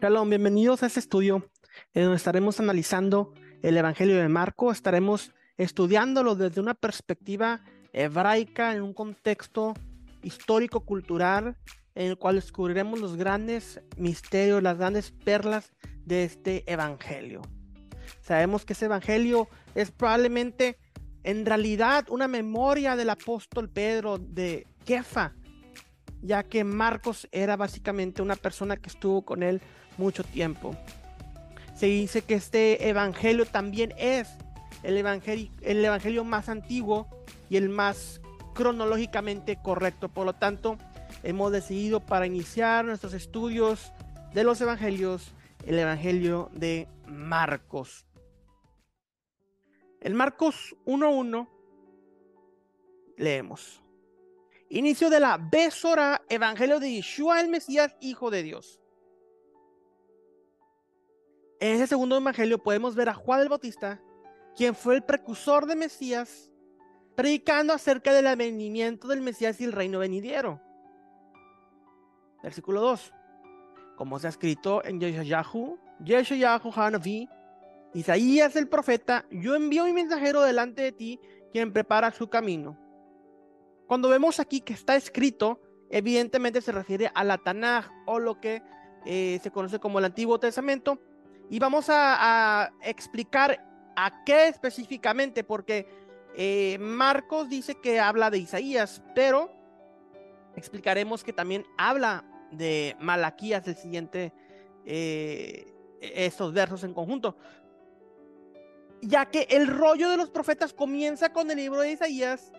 Shalom, bienvenidos a este estudio en donde estaremos analizando el Evangelio de Marco, estaremos estudiándolo desde una perspectiva hebraica en un contexto histórico-cultural en el cual descubriremos los grandes misterios, las grandes perlas de este Evangelio. Sabemos que ese Evangelio es probablemente en realidad una memoria del apóstol Pedro de Kefa, ya que Marcos era básicamente una persona que estuvo con él mucho tiempo. Se dice que este evangelio también es el evangelio, el evangelio más antiguo y el más cronológicamente correcto. Por lo tanto, hemos decidido para iniciar nuestros estudios de los evangelios, el evangelio de Marcos. En Marcos 1.1 leemos. Inicio de la Besora, Evangelio de Yeshua el Mesías, Hijo de Dios. En ese segundo evangelio podemos ver a Juan el Bautista, quien fue el precursor de Mesías, predicando acerca del advenimiento del Mesías y el reino venidero. Versículo 2. Como se ha escrito en Yeshayahu, Yeshayahu Hanavi, Isaías el profeta, yo envío mi mensajero delante de ti, quien prepara su camino. Cuando vemos aquí que está escrito, evidentemente se refiere a la Tanaj o lo que eh, se conoce como el Antiguo Testamento, y vamos a, explicar a qué específicamente, porque eh, Marcos dice que habla de Isaías, pero explicaremos que también habla de Malaquías, el siguiente, eh, estos versos en conjunto. Ya que el rollo de los profetas comienza con el libro de Isaías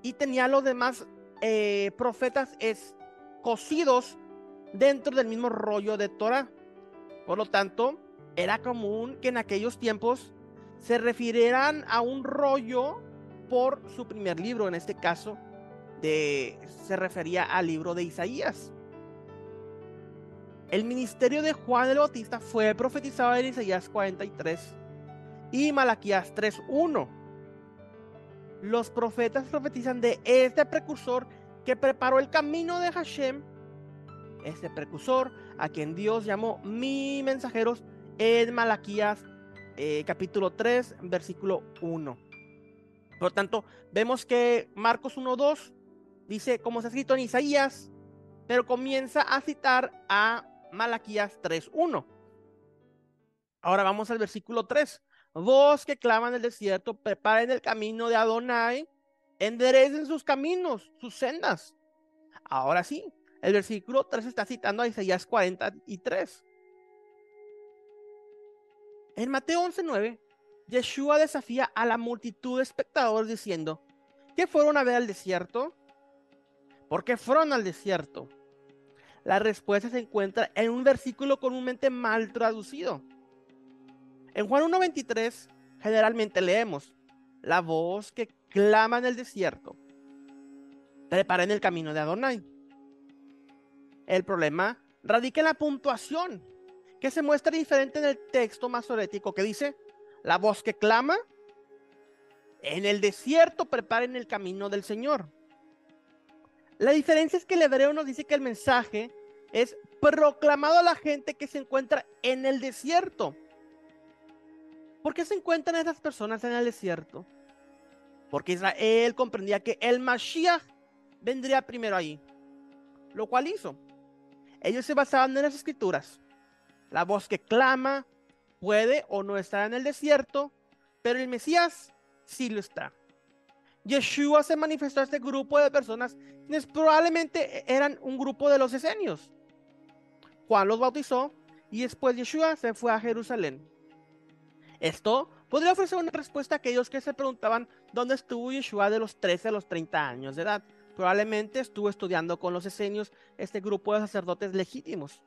y tenía los demás eh, profetas cosidos dentro del mismo rollo de Torah. Por lo tanto, era común que en aquellos tiempos se refirieran a un rollo por su primer libro, en este caso de, se refería al libro de Isaías. El ministerio de Juan el Bautista fue profetizado en Isaías 43 y Malaquías 3.1. Los profetas profetizan de este precursor que preparó el camino de Hashem este precursor, a quien Dios llamó mi mensajeros en Malaquías eh, capítulo 3, versículo 1. Por tanto, vemos que Marcos 1.2 dice, como ha escrito en Isaías, pero comienza a citar a Malaquías 3.1. Ahora vamos al versículo 3. Vos que claman el desierto, preparen el camino de Adonai, enderecen sus caminos, sus sendas. Ahora sí, el versículo 3 está citando a Isaías 43. En Mateo 11:9, Yeshua desafía a la multitud de espectadores diciendo, ¿qué fueron a ver al desierto? ¿Por qué fueron al desierto? La respuesta se encuentra en un versículo comúnmente mal traducido. En Juan 1.23 generalmente leemos, la voz que clama en el desierto, preparen el camino de Adonai. El problema radica en la puntuación, que se muestra diferente en el texto masorético que dice, la voz que clama, en el desierto preparen el camino del Señor. La diferencia es que el hebreo nos dice que el mensaje es proclamado a la gente que se encuentra en el desierto. ¿Por qué se encuentran esas personas en el desierto? Porque Israel comprendía que el Mashiach vendría primero ahí, lo cual hizo. Ellos se basaban en las escrituras. La voz que clama puede o no estar en el desierto, pero el Mesías sí lo está. Yeshua se manifestó a este grupo de personas quienes probablemente eran un grupo de los esenios. Juan los bautizó y después Yeshua se fue a Jerusalén. Esto podría ofrecer una respuesta a aquellos que se preguntaban dónde estuvo Yeshua de los 13 a los 30 años de edad. Probablemente estuvo estudiando con los esenios, este grupo de sacerdotes legítimos.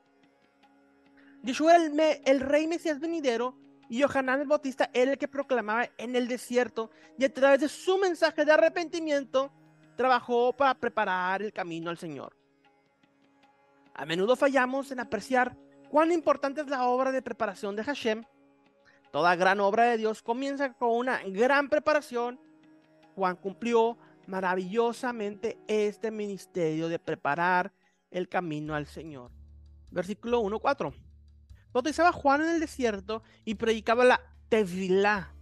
Yeshua, el, el rey Mesías venidero, y Yohanan el Bautista era el que proclamaba en el desierto y a través de su mensaje de arrepentimiento trabajó para preparar el camino al Señor. A menudo fallamos en apreciar cuán importante es la obra de preparación de Hashem. Toda gran obra de Dios comienza con una gran preparación. Juan cumplió maravillosamente este ministerio de preparar el camino al Señor. Versículo 1.4. bautizaba Juan en el desierto y predicaba la Tevilá,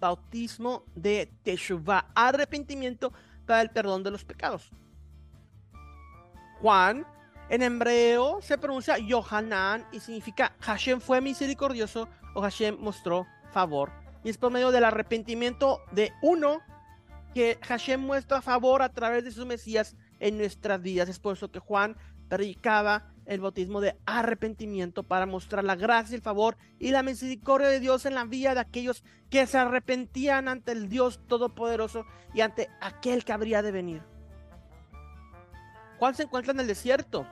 bautismo de Teshuvah, arrepentimiento para el perdón de los pecados. Juan en hebreo se pronuncia Yohanan y significa Hashem fue misericordioso o Hashem mostró favor. Y es por medio del arrepentimiento de uno que Hashem muestra favor a través de su Mesías en nuestras vidas. Es por eso que Juan predicaba el bautismo de arrepentimiento para mostrar la gracia, el favor y la misericordia de Dios en la vida de aquellos que se arrepentían ante el Dios Todopoderoso y ante aquel que habría de venir. Juan se encuentra en el desierto.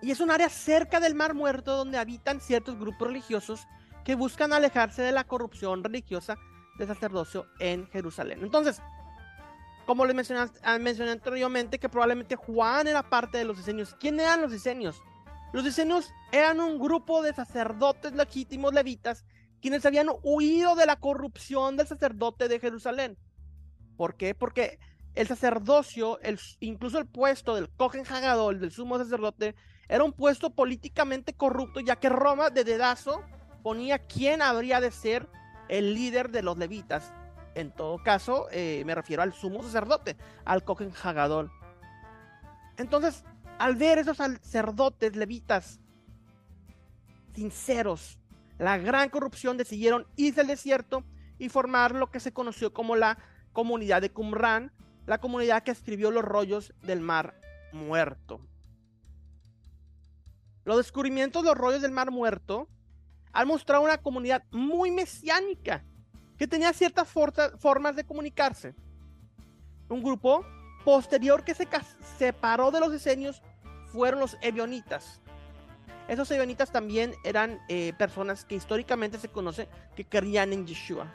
Y es un área cerca del Mar Muerto donde habitan ciertos grupos religiosos que buscan alejarse de la corrupción religiosa del sacerdocio en Jerusalén. Entonces, como les mencioné, ah, mencioné anteriormente, que probablemente Juan era parte de los diseños. ¿Quién eran los diseños? Los diseños eran un grupo de sacerdotes legítimos levitas quienes habían huido de la corrupción del sacerdote de Jerusalén. ¿Por qué? Porque el sacerdocio, el, incluso el puesto del Cohen Hagadol, del sumo sacerdote, era un puesto políticamente corrupto, ya que Roma de dedazo ponía quién habría de ser el líder de los levitas. En todo caso, eh, me refiero al sumo sacerdote, al Cohen Hagadol. Entonces, al ver esos sacerdotes levitas sinceros, la gran corrupción decidieron irse al desierto y formar lo que se conoció como la comunidad de Qumran, la comunidad que escribió los rollos del mar muerto. Los descubrimientos de los rollos del mar muerto han mostrado una comunidad muy mesiánica que tenía ciertas formas de comunicarse. Un grupo posterior que se separó de los esenios fueron los ebionitas. Esos ebionitas también eran eh, personas que históricamente se conoce que creían en Yeshua.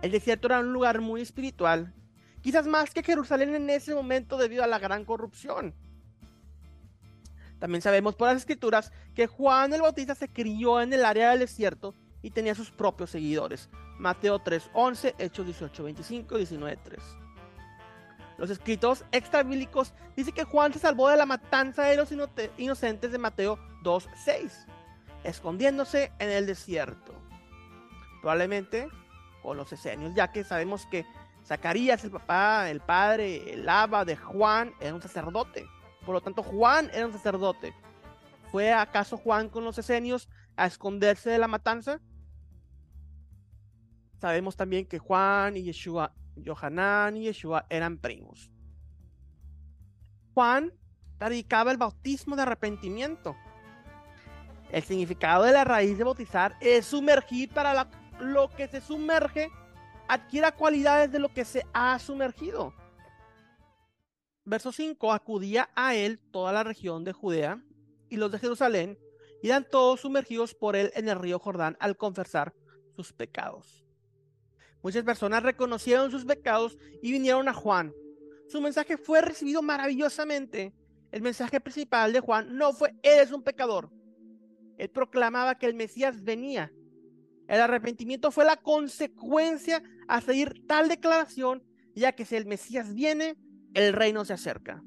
El desierto era un lugar muy espiritual quizás más que Jerusalén en ese momento debido a la gran corrupción. También sabemos por las escrituras que Juan el Bautista se crió en el área del desierto y tenía sus propios seguidores. Mateo 3:11, Hechos 18:25 y 19:3. Los escritos extrabílicos dicen que Juan se salvó de la matanza de los inocentes de Mateo 2:6, escondiéndose en el desierto. Probablemente con los esenios, ya que sabemos que Zacarías, el papá, el padre, el aba de Juan, era un sacerdote. Por lo tanto, Juan era un sacerdote. ¿Fue acaso Juan con los esenios a esconderse de la matanza? Sabemos también que Juan y Yeshua, Johanán y Yeshua eran primos. Juan predicaba el bautismo de arrepentimiento. El significado de la raíz de bautizar es sumergir para lo que se sumerge adquiera cualidades de lo que se ha sumergido. Verso 5, acudía a él toda la región de Judea y los de Jerusalén, y eran todos sumergidos por él en el río Jordán al confesar sus pecados. Muchas personas reconocieron sus pecados y vinieron a Juan. Su mensaje fue recibido maravillosamente. El mensaje principal de Juan no fue, eres un pecador. Él proclamaba que el Mesías venía el arrepentimiento fue la consecuencia a seguir tal declaración, ya que si el Mesías viene, el reino se acerca.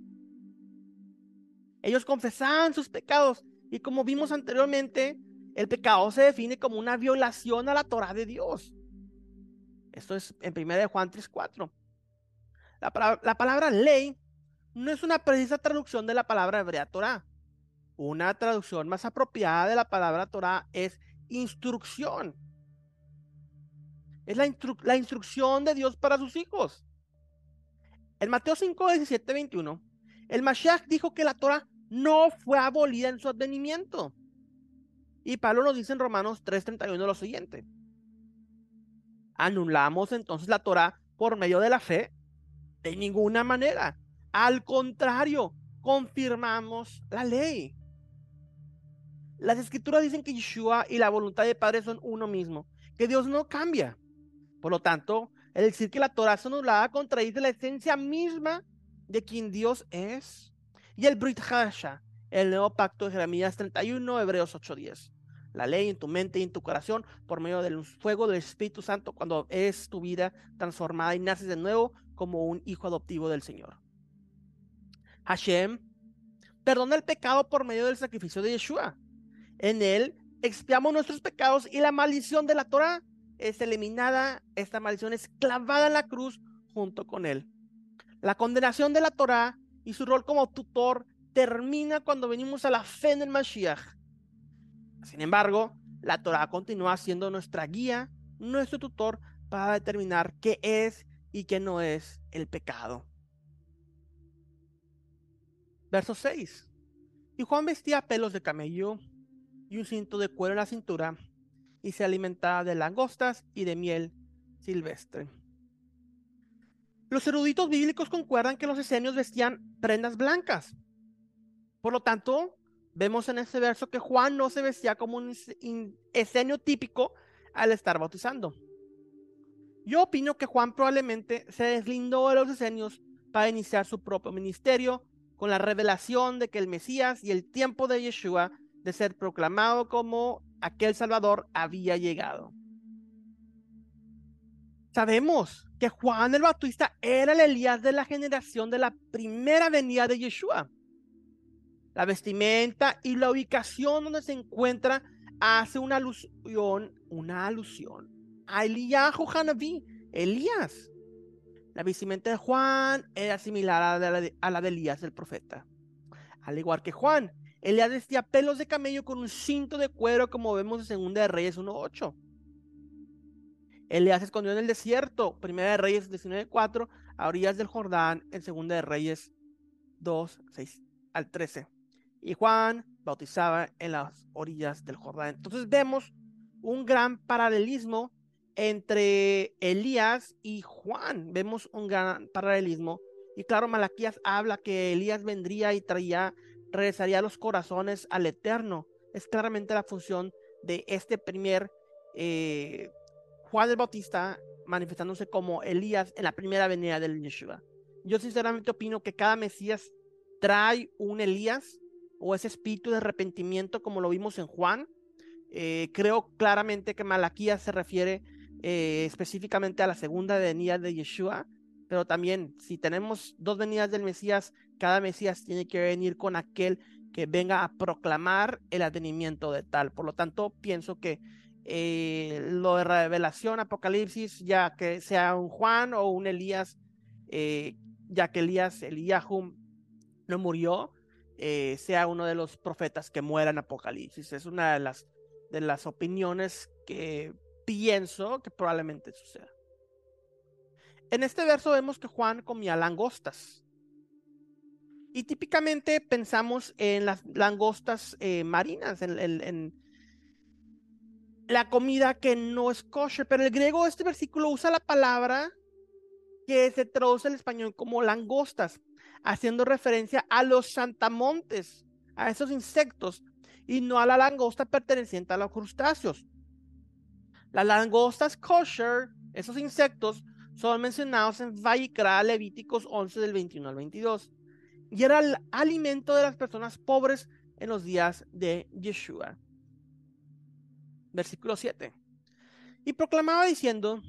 Ellos confesaban sus pecados y como vimos anteriormente, el pecado se define como una violación a la Torah de Dios. Esto es en 1 Juan 3:4. La, la palabra ley no es una precisa traducción de la palabra hebrea Torah. Una traducción más apropiada de la palabra Torah es instrucción. Es la, la instrucción de Dios para sus hijos. En Mateo 5, 17, 21, el Mashiach dijo que la Torah no fue abolida en su advenimiento. Y Pablo nos dice en Romanos 3:31 lo siguiente. ¿Anulamos entonces la Torah por medio de la fe? De ninguna manera. Al contrario, confirmamos la ley. Las escrituras dicen que Yeshua y la voluntad del Padre son uno mismo, que Dios no cambia. Por lo tanto, el decir que la Torah es anulada contradice la esencia misma de quien Dios es. Y el Brit Hasha, el nuevo pacto de Jeremías 31, Hebreos 8:10. La ley en tu mente y en tu corazón por medio del fuego del Espíritu Santo cuando es tu vida transformada y naces de nuevo como un hijo adoptivo del Señor. Hashem perdona el pecado por medio del sacrificio de Yeshua. En él expiamos nuestros pecados y la maldición de la Torah es eliminada. Esta maldición es clavada en la cruz junto con él. La condenación de la Torah y su rol como tutor termina cuando venimos a la fe en el Mashiach. Sin embargo, la Torah continúa siendo nuestra guía, nuestro tutor para determinar qué es y qué no es el pecado. Verso 6. Y Juan vestía pelos de camello y un cinto de cuero en la cintura y se alimentaba de langostas y de miel silvestre. Los eruditos bíblicos concuerdan que los esenios vestían prendas blancas. Por lo tanto, vemos en este verso que Juan no se vestía como un esenio típico al estar bautizando. Yo opino que Juan probablemente se deslindó de los esenios para iniciar su propio ministerio con la revelación de que el Mesías y el tiempo de Yeshua de ser proclamado como aquel Salvador había llegado. Sabemos que Juan el Bautista era el Elías de la generación de la primera venida de Yeshua. La vestimenta y la ubicación donde se encuentra hace una alusión, una alusión a Hanaví, Elías. La vestimenta de Juan era similar a la, de, a la de Elías el profeta. Al igual que Juan, Elías vestía pelos de camello con un cinto de cuero como vemos en 2 de Reyes 1.8. Elías se escondió en el desierto, Primera de Reyes 19.4, a orillas del Jordán, en Segunda de Reyes 2, 6 al 13. Y Juan bautizaba en las orillas del Jordán. Entonces vemos un gran paralelismo entre Elías y Juan. Vemos un gran paralelismo. Y claro, Malaquías habla que Elías vendría y traía, regresaría los corazones al Eterno. Es claramente la función de este primer eh, Juan el Bautista manifestándose como Elías en la primera venida del Yeshua. Yo sinceramente opino que cada Mesías trae un Elías o ese espíritu de arrepentimiento como lo vimos en Juan. Eh, creo claramente que Malaquías se refiere eh, específicamente a la segunda venida de Yeshua, pero también si tenemos dos venidas del Mesías, cada Mesías tiene que venir con aquel que venga a proclamar el advenimiento de tal. Por lo tanto, pienso que eh, lo de revelación, Apocalipsis, ya que sea un Juan o un Elías, eh, ya que Elías, Eliyahu, no murió, eh, sea uno de los profetas que muera en Apocalipsis. Es una de las, de las opiniones que pienso que probablemente suceda. En este verso vemos que Juan comía langostas. Y típicamente pensamos en las langostas marinas, en, la comida que no es kosher, pero el griego este versículo usa la palabra que se traduce al español como langostas, haciendo referencia a los santamontes, a esos insectos, y no a la langosta perteneciente a los crustáceos. Las langostas kosher, esos insectos, son mencionados en Vayikra Levíticos 11 del 21 al 22, y era el alimento de las personas pobres en los días de Yeshua versículo 7. Y proclamaba diciendo,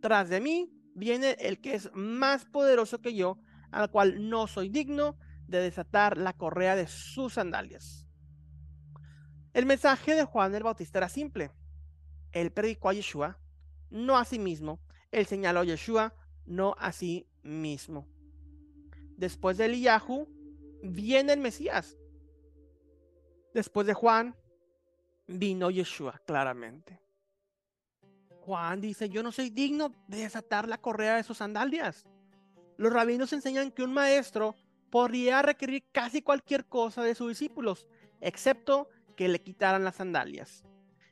tras de mí viene el que es más poderoso que yo, al cual no soy digno de desatar la correa de sus sandalias. El mensaje de Juan el Bautista era simple. Él predicó a Yeshua, no a sí mismo. Él señaló a Yeshua, no a sí mismo. Después de Eliyahu, viene el Mesías. Después de Juan, vino Yeshua claramente. Juan dice, yo no soy digno de desatar la correa de sus sandalias. Los rabinos enseñan que un maestro podría requerir casi cualquier cosa de sus discípulos, excepto que le quitaran las sandalias.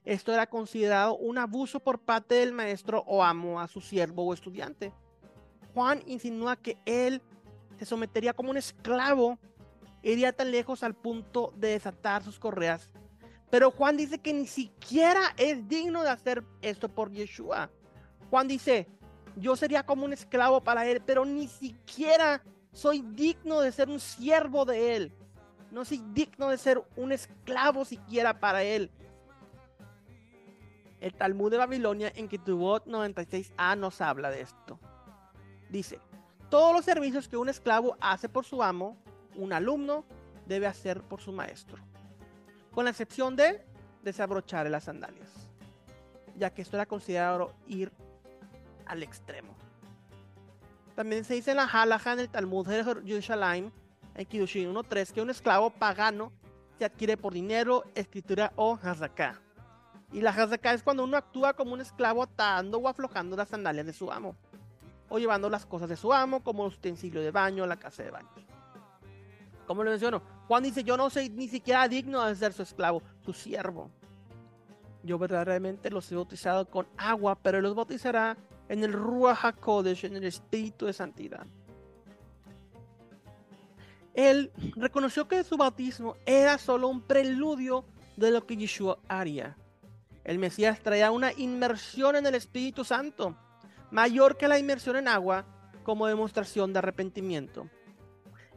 Esto era considerado un abuso por parte del maestro o amo a su siervo o estudiante. Juan insinúa que él se sometería como un esclavo, iría tan lejos al punto de desatar sus correas pero Juan dice que ni siquiera es digno de hacer esto por Yeshua. Juan dice, yo sería como un esclavo para él, pero ni siquiera soy digno de ser un siervo de él. No soy digno de ser un esclavo siquiera para él. El Talmud de Babilonia en Ketubot 96a nos habla de esto. Dice, todos los servicios que un esclavo hace por su amo, un alumno debe hacer por su maestro con la excepción de desabrochar las sandalias, ya que esto era considerado ir al extremo. También se dice en la Halacha, en el Talmud de Jerusalén, en Kiddushin 1.3, que un esclavo pagano se adquiere por dinero, escritura o hazaká. Y la hazaká es cuando uno actúa como un esclavo atando o aflojando las sandalias de su amo, o llevando las cosas de su amo, como utensilio de baño, la casa de baño. Como lo menciono, Juan dice, yo no soy ni siquiera digno de ser su esclavo, su siervo. Yo verdaderamente los he bautizado con agua, pero los bautizará en el Ruach HaKodesh, en el Espíritu de Santidad. Él reconoció que su bautismo era solo un preludio de lo que Yeshua haría. El Mesías traía una inmersión en el Espíritu Santo, mayor que la inmersión en agua, como demostración de arrepentimiento.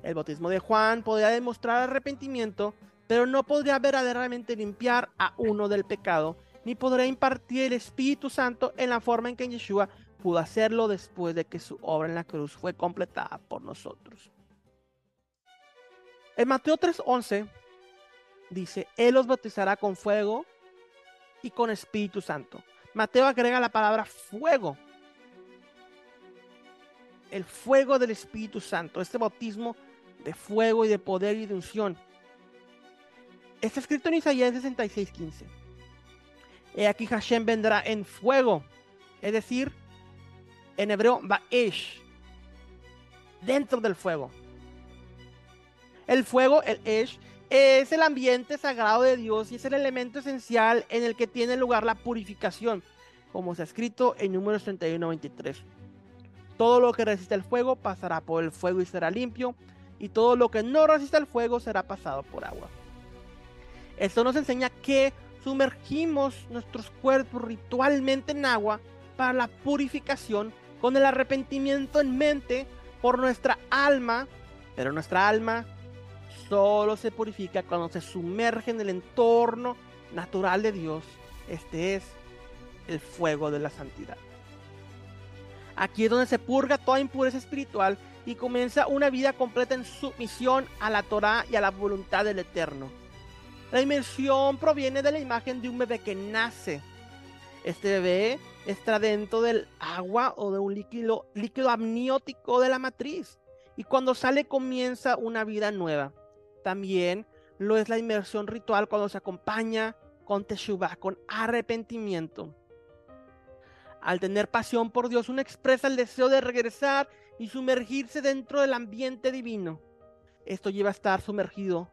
El bautismo de Juan podría demostrar arrepentimiento, pero no podría verdaderamente limpiar a uno del pecado, ni podría impartir el Espíritu Santo en la forma en que Yeshua pudo hacerlo después de que su obra en la cruz fue completada por nosotros. En Mateo 3:11 dice, Él los bautizará con fuego y con Espíritu Santo. Mateo agrega la palabra fuego. El fuego del Espíritu Santo, este bautismo de fuego y de poder y de unción. Está escrito en Isaías 66:15. He aquí Hashem vendrá en fuego, es decir, en hebreo Baesh, dentro del fuego. El fuego, el Esh, es el ambiente sagrado de Dios y es el elemento esencial en el que tiene lugar la purificación, como se ha escrito en Números 31-23. Todo lo que resiste el fuego pasará por el fuego y será limpio, y todo lo que no resista el fuego será pasado por agua. Esto nos enseña que sumergimos nuestros cuerpos ritualmente en agua para la purificación con el arrepentimiento en mente por nuestra alma, pero nuestra alma solo se purifica cuando se sumerge en el entorno natural de Dios. Este es el fuego de la santidad. Aquí es donde se purga toda impureza espiritual y comienza una vida completa en sumisión a la Torah y a la voluntad del Eterno. La inmersión proviene de la imagen de un bebé que nace. Este bebé está dentro del agua o de un líquido, líquido amniótico de la matriz. Y cuando sale comienza una vida nueva. También lo es la inmersión ritual cuando se acompaña con teshuvah, con arrepentimiento. Al tener pasión por Dios, uno expresa el deseo de regresar y sumergirse dentro del ambiente divino. Esto lleva a estar sumergido.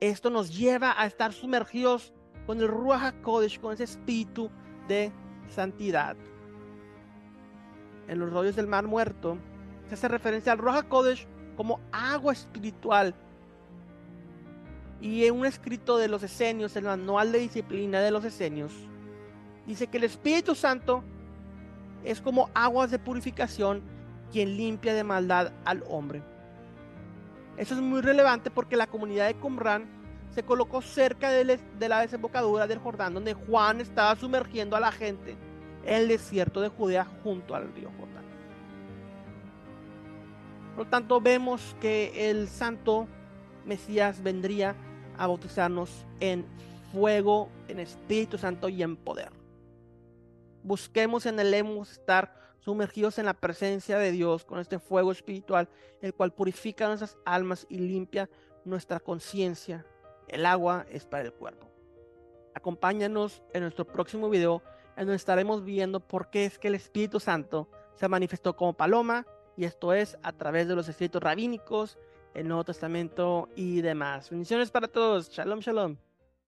Esto nos lleva a estar sumergidos con el Ruach HaKodesh, con ese espíritu de santidad. En los rollos del mar muerto se hace referencia al Ruach HaKodesh como agua espiritual. Y en un escrito de los esenios, el manual de disciplina de los esenios, dice que el Espíritu Santo es como aguas de purificación quien limpia de maldad al hombre. Eso es muy relevante porque la comunidad de Qumran se colocó cerca de, la desembocadura del Jordán, donde Juan estaba sumergiendo a la gente en el desierto de Judea junto al río Jordán. Por lo tanto, vemos que el santo Mesías vendría a bautizarnos en fuego, en Espíritu Santo y en poder. Busquemos en el estar sumergidos en la presencia de Dios con este fuego espiritual, el cual purifica nuestras almas y limpia nuestra conciencia. El agua es para el cuerpo. Acompáñanos en nuestro próximo video, en donde estaremos viendo por qué es que el Espíritu Santo se manifestó como paloma, y esto es a través de los escritos rabínicos, el Nuevo Testamento y demás. Bendiciones para todos. Shalom, shalom.